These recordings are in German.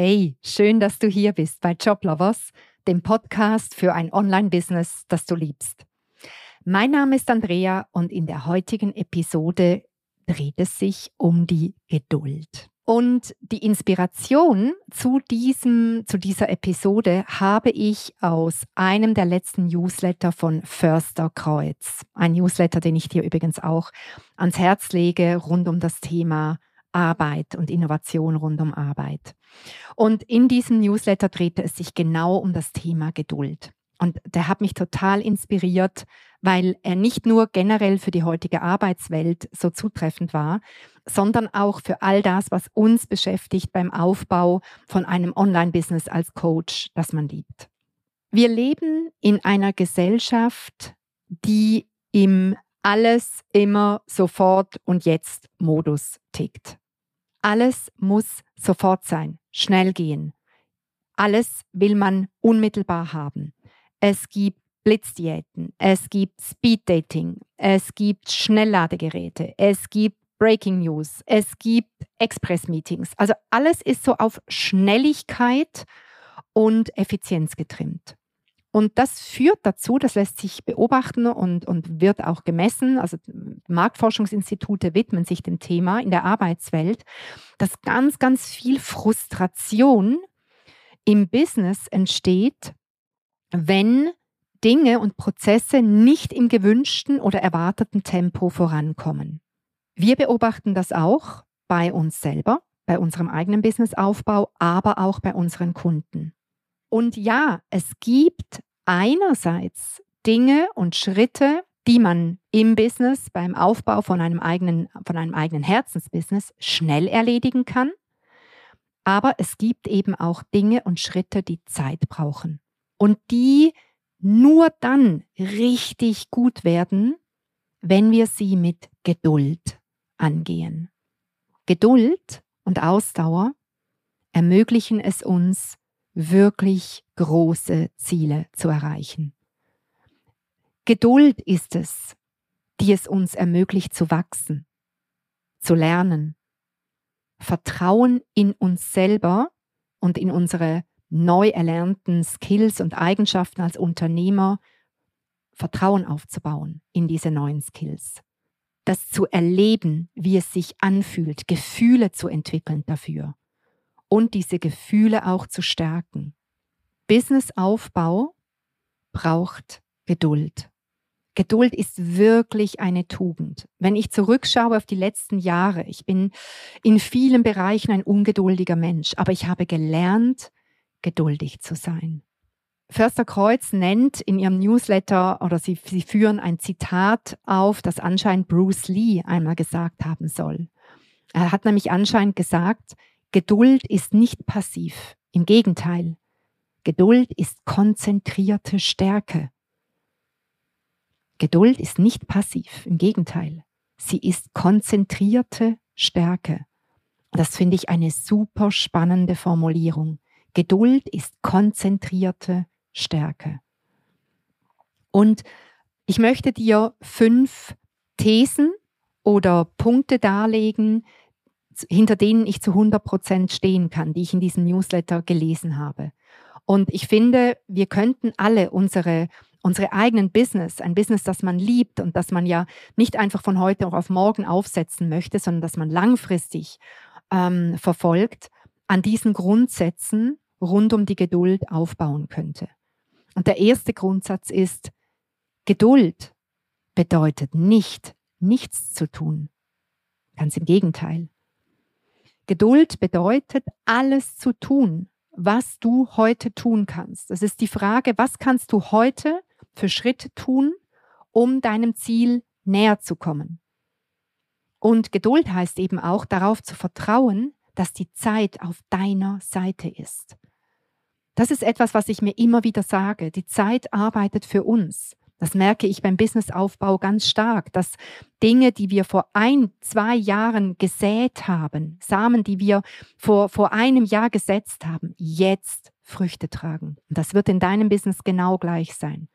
Hey, schön, dass du hier bist bei Joblovers, dem Podcast für ein Online-Business, das du liebst. Mein Name ist Andrea und in der heutigen Episode dreht es sich um die Geduld. Und die Inspiration zu, diesem, zu dieser Episode habe ich aus einem der letzten Newsletter von Förster Kreuz. Ein Newsletter, den ich dir übrigens auch ans Herz lege, rund um das Thema Arbeit und Innovation rund um Arbeit. Und in diesem Newsletter drehte es sich genau um das Thema Geduld. Und der hat mich total inspiriert, weil er nicht nur generell für die heutige Arbeitswelt so zutreffend war, sondern auch für all das, was uns beschäftigt beim Aufbau von einem Online-Business als Coach, das man liebt. Wir leben in einer Gesellschaft, die im alles immer sofort und jetzt Modus tickt. Alles muss sofort sein, schnell gehen. Alles will man unmittelbar haben. Es gibt Blitzdiäten, es gibt Speeddating, es gibt Schnellladegeräte, es gibt Breaking News, es gibt Express-Meetings. Also alles ist so auf Schnelligkeit und Effizienz getrimmt. Und das führt dazu, das lässt sich beobachten und, und wird auch gemessen, also Marktforschungsinstitute widmen sich dem Thema in der Arbeitswelt, dass ganz, ganz viel Frustration im Business entsteht, wenn Dinge und Prozesse nicht im gewünschten oder erwarteten Tempo vorankommen. Wir beobachten das auch bei uns selber, bei unserem eigenen Businessaufbau, aber auch bei unseren Kunden. Und ja, es gibt einerseits Dinge und Schritte, die man im Business, beim Aufbau von einem eigenen, von einem eigenen Herzensbusiness schnell erledigen kann. Aber es gibt eben auch Dinge und Schritte, die Zeit brauchen. Und die nur dann richtig gut werden, wenn wir sie mit Geduld angehen. Geduld und Ausdauer ermöglichen es uns, wirklich große Ziele zu erreichen. Geduld ist es, die es uns ermöglicht zu wachsen, zu lernen, Vertrauen in uns selber und in unsere neu erlernten Skills und Eigenschaften als Unternehmer, Vertrauen aufzubauen in diese neuen Skills. Das zu erleben, wie es sich anfühlt, Gefühle zu entwickeln dafür und diese Gefühle auch zu stärken. Businessaufbau braucht Geduld. Geduld ist wirklich eine Tugend. Wenn ich zurückschaue auf die letzten Jahre, ich bin in vielen Bereichen ein ungeduldiger Mensch, aber ich habe gelernt, geduldig zu sein. Förster Kreuz nennt in ihrem Newsletter oder sie, sie führen ein Zitat auf, das anscheinend Bruce Lee einmal gesagt haben soll. Er hat nämlich anscheinend gesagt, Geduld ist nicht passiv. Im Gegenteil, Geduld ist konzentrierte Stärke. Geduld ist nicht passiv, im Gegenteil. Sie ist konzentrierte Stärke. Das finde ich eine super spannende Formulierung. Geduld ist konzentrierte Stärke. Und ich möchte dir fünf Thesen oder Punkte darlegen, hinter denen ich zu 100 Prozent stehen kann, die ich in diesem Newsletter gelesen habe. Und ich finde, wir könnten alle unsere, unsere eigenen Business, ein Business, das man liebt und das man ja nicht einfach von heute auf morgen aufsetzen möchte, sondern das man langfristig ähm, verfolgt, an diesen Grundsätzen rund um die Geduld aufbauen könnte. Und der erste Grundsatz ist, Geduld bedeutet nicht, nichts zu tun. Ganz im Gegenteil. Geduld bedeutet, alles zu tun, was du heute tun kannst. Das ist die Frage, was kannst du heute für Schritte tun, um deinem Ziel näher zu kommen. Und Geduld heißt eben auch darauf zu vertrauen, dass die Zeit auf deiner Seite ist. Das ist etwas, was ich mir immer wieder sage. Die Zeit arbeitet für uns. Das merke ich beim Businessaufbau ganz stark, dass Dinge, die wir vor ein, zwei Jahren gesät haben, Samen, die wir vor, vor einem Jahr gesetzt haben, jetzt Früchte tragen. Und das wird in deinem Business genau gleich sein.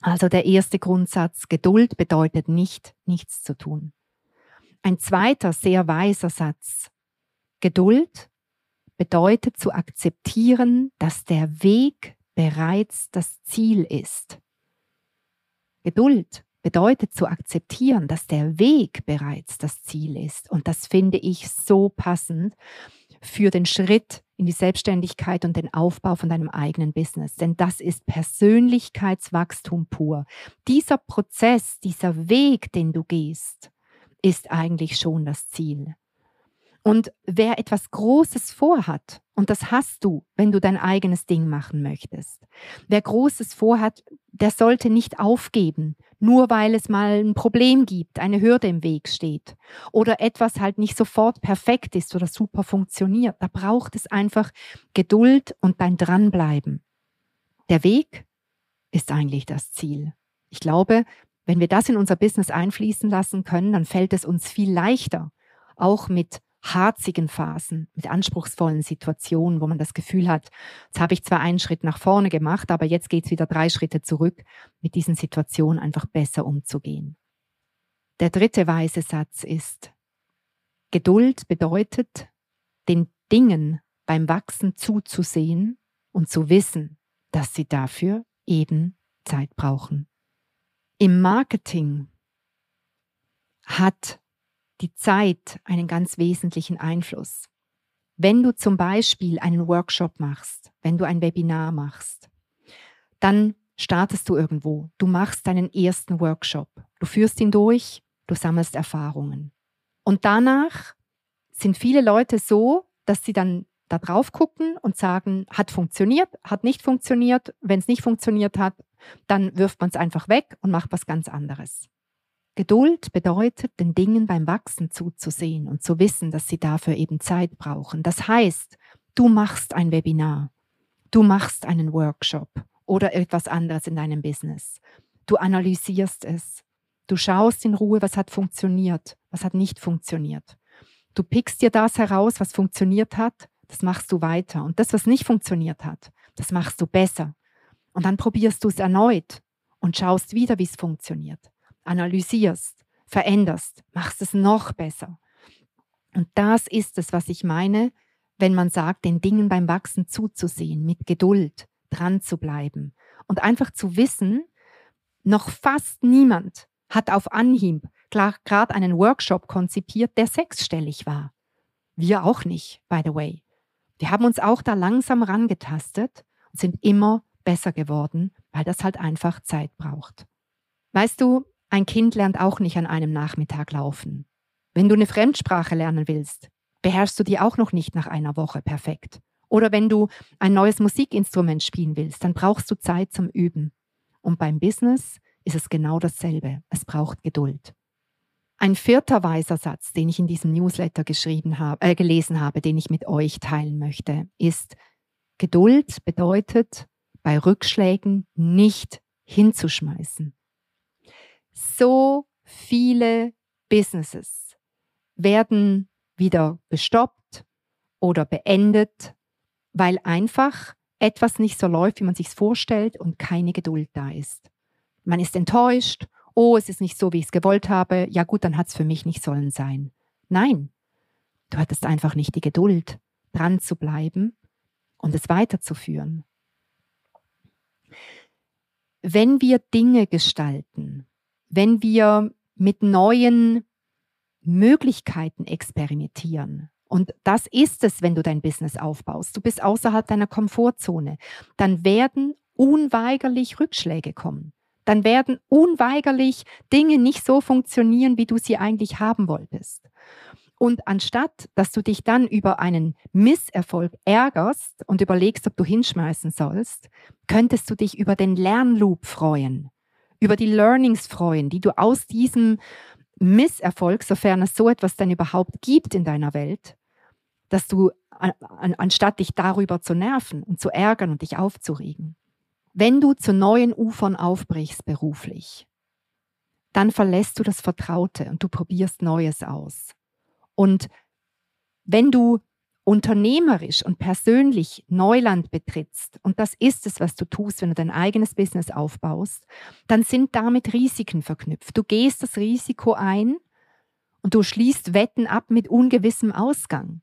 Also der erste Grundsatz, Geduld bedeutet nicht, nichts zu tun. Ein zweiter sehr weiser Satz, Geduld bedeutet zu akzeptieren, dass der Weg bereits das Ziel ist. Geduld bedeutet zu akzeptieren, dass der Weg bereits das Ziel ist. Und das finde ich so passend für den Schritt in die Selbstständigkeit und den Aufbau von deinem eigenen Business. Denn das ist Persönlichkeitswachstum pur. Dieser Prozess, dieser Weg, den du gehst, ist eigentlich schon das Ziel. Und wer etwas Großes vorhat, und das hast du, wenn du dein eigenes Ding machen möchtest, wer Großes vorhat, der sollte nicht aufgeben, nur weil es mal ein Problem gibt, eine Hürde im Weg steht oder etwas halt nicht sofort perfekt ist oder super funktioniert. Da braucht es einfach Geduld und dein Dranbleiben. Der Weg ist eigentlich das Ziel. Ich glaube, wenn wir das in unser Business einfließen lassen können, dann fällt es uns viel leichter, auch mit harzigen Phasen, mit anspruchsvollen Situationen, wo man das Gefühl hat, jetzt habe ich zwar einen Schritt nach vorne gemacht, aber jetzt geht es wieder drei Schritte zurück, mit diesen Situationen einfach besser umzugehen. Der dritte weise Satz ist, Geduld bedeutet, den Dingen beim Wachsen zuzusehen und zu wissen, dass sie dafür eben Zeit brauchen. Im Marketing hat die Zeit einen ganz wesentlichen Einfluss. Wenn du zum Beispiel einen Workshop machst, wenn du ein Webinar machst, dann startest du irgendwo. Du machst deinen ersten Workshop. Du führst ihn durch, du sammelst Erfahrungen. Und danach sind viele Leute so, dass sie dann da drauf gucken und sagen, hat funktioniert, hat nicht funktioniert. Wenn es nicht funktioniert hat, dann wirft man es einfach weg und macht was ganz anderes. Geduld bedeutet, den Dingen beim Wachsen zuzusehen und zu wissen, dass sie dafür eben Zeit brauchen. Das heißt, du machst ein Webinar, du machst einen Workshop oder etwas anderes in deinem Business. Du analysierst es. Du schaust in Ruhe, was hat funktioniert, was hat nicht funktioniert. Du pickst dir das heraus, was funktioniert hat, das machst du weiter. Und das, was nicht funktioniert hat, das machst du besser. Und dann probierst du es erneut und schaust wieder, wie es funktioniert analysierst, veränderst, machst es noch besser. Und das ist es, was ich meine, wenn man sagt, den Dingen beim Wachsen zuzusehen, mit Geduld dran zu bleiben und einfach zu wissen, noch fast niemand hat auf Anhieb gerade einen Workshop konzipiert, der sechsstellig war. Wir auch nicht, by the way. Wir haben uns auch da langsam rangetastet und sind immer besser geworden, weil das halt einfach Zeit braucht. Weißt du, ein Kind lernt auch nicht an einem Nachmittag laufen. Wenn du eine Fremdsprache lernen willst, beherrschst du die auch noch nicht nach einer Woche perfekt. Oder wenn du ein neues Musikinstrument spielen willst, dann brauchst du Zeit zum Üben. Und beim Business ist es genau dasselbe. Es braucht Geduld. Ein vierter weiser Satz, den ich in diesem Newsletter geschrieben habe, äh, gelesen habe, den ich mit euch teilen möchte, ist, Geduld bedeutet, bei Rückschlägen nicht hinzuschmeißen so viele Businesses werden wieder gestoppt oder beendet, weil einfach etwas nicht so läuft, wie man sich vorstellt und keine Geduld da ist. Man ist enttäuscht, oh, es ist nicht so, wie ich es gewollt habe, ja gut, dann hat es für mich nicht sollen sein. Nein, du hattest einfach nicht die Geduld, dran zu bleiben und es weiterzuführen. Wenn wir Dinge gestalten, wenn wir mit neuen Möglichkeiten experimentieren. Und das ist es, wenn du dein Business aufbaust. Du bist außerhalb deiner Komfortzone. Dann werden unweigerlich Rückschläge kommen. Dann werden unweigerlich Dinge nicht so funktionieren, wie du sie eigentlich haben wolltest. Und anstatt, dass du dich dann über einen Misserfolg ärgerst und überlegst, ob du hinschmeißen sollst, könntest du dich über den Lernloop freuen über die Learnings freuen, die du aus diesem Misserfolg, sofern es so etwas denn überhaupt gibt in deiner Welt, dass du anstatt dich darüber zu nerven und zu ärgern und dich aufzuregen, wenn du zu neuen Ufern aufbrichst beruflich, dann verlässt du das Vertraute und du probierst Neues aus. Und wenn du unternehmerisch und persönlich Neuland betrittst, und das ist es, was du tust, wenn du dein eigenes Business aufbaust, dann sind damit Risiken verknüpft. Du gehst das Risiko ein und du schließt Wetten ab mit ungewissem Ausgang.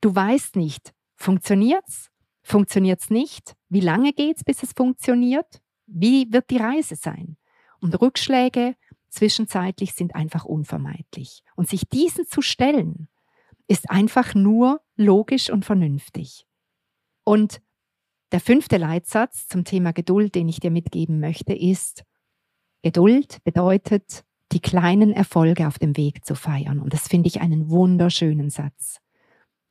Du weißt nicht, funktioniert's? Funktioniert's nicht? Wie lange geht's, bis es funktioniert? Wie wird die Reise sein? Und Rückschläge zwischenzeitlich sind einfach unvermeidlich. Und sich diesen zu stellen, ist einfach nur logisch und vernünftig. Und der fünfte Leitsatz zum Thema Geduld, den ich dir mitgeben möchte, ist, Geduld bedeutet, die kleinen Erfolge auf dem Weg zu feiern. Und das finde ich einen wunderschönen Satz.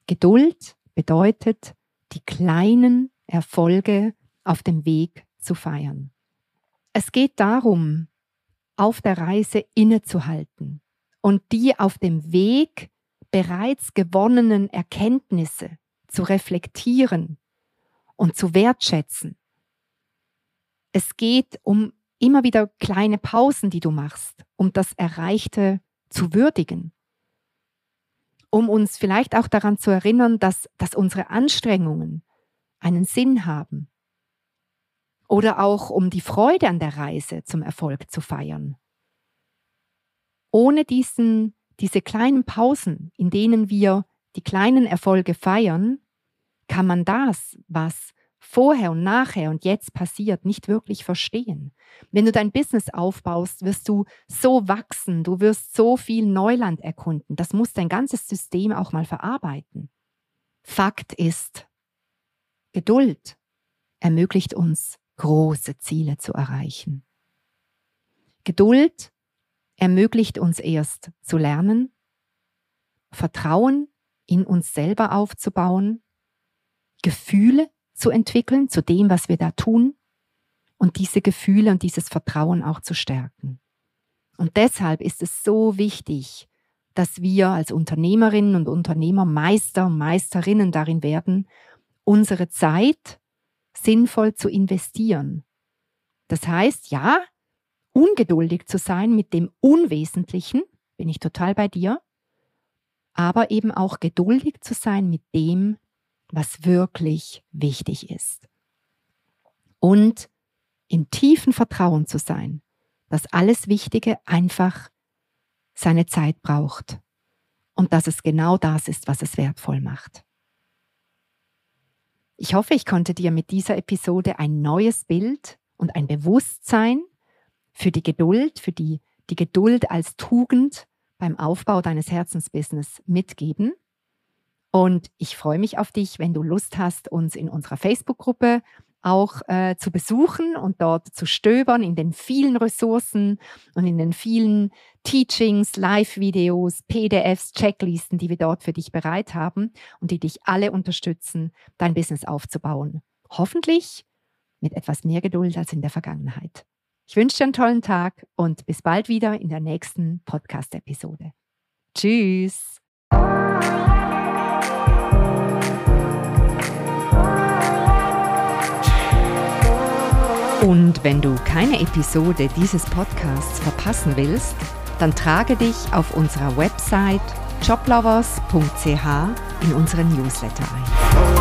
Geduld bedeutet, die kleinen Erfolge auf dem Weg zu feiern. Es geht darum, auf der Reise innezuhalten und die auf dem Weg bereits gewonnenen Erkenntnisse zu reflektieren und zu wertschätzen. Es geht um immer wieder kleine Pausen, die du machst, um das Erreichte zu würdigen. Um uns vielleicht auch daran zu erinnern, dass, dass unsere Anstrengungen einen Sinn haben. Oder auch um die Freude an der Reise zum Erfolg zu feiern. Ohne diesen, diese kleinen Pausen, in denen wir die kleinen Erfolge feiern, kann man das, was vorher und nachher und jetzt passiert, nicht wirklich verstehen. Wenn du dein Business aufbaust, wirst du so wachsen, du wirst so viel Neuland erkunden. Das muss dein ganzes System auch mal verarbeiten. Fakt ist, Geduld ermöglicht uns, große Ziele zu erreichen. Geduld ermöglicht uns erst zu lernen, Vertrauen in uns selber aufzubauen, Gefühle zu entwickeln zu dem, was wir da tun und diese Gefühle und dieses Vertrauen auch zu stärken. Und deshalb ist es so wichtig, dass wir als Unternehmerinnen und Unternehmer Meister und Meisterinnen darin werden, unsere Zeit sinnvoll zu investieren. Das heißt, ja, ungeduldig zu sein mit dem Unwesentlichen, bin ich total bei dir, aber eben auch geduldig zu sein mit dem, was wirklich wichtig ist. Und im tiefen Vertrauen zu sein, dass alles Wichtige einfach seine Zeit braucht und dass es genau das ist, was es wertvoll macht. Ich hoffe, ich konnte dir mit dieser Episode ein neues Bild und ein Bewusstsein für die Geduld, für die, die Geduld als Tugend beim Aufbau deines Herzensbusiness mitgeben. Und ich freue mich auf dich, wenn du Lust hast, uns in unserer Facebook-Gruppe auch äh, zu besuchen und dort zu stöbern in den vielen Ressourcen und in den vielen Teachings, Live-Videos, PDFs, Checklisten, die wir dort für dich bereit haben und die dich alle unterstützen, dein Business aufzubauen. Hoffentlich mit etwas mehr Geduld als in der Vergangenheit. Ich wünsche dir einen tollen Tag und bis bald wieder in der nächsten Podcast-Episode. Tschüss! Und wenn du keine Episode dieses Podcasts verpassen willst, dann trage dich auf unserer Website joblovers.ch in unseren Newsletter ein.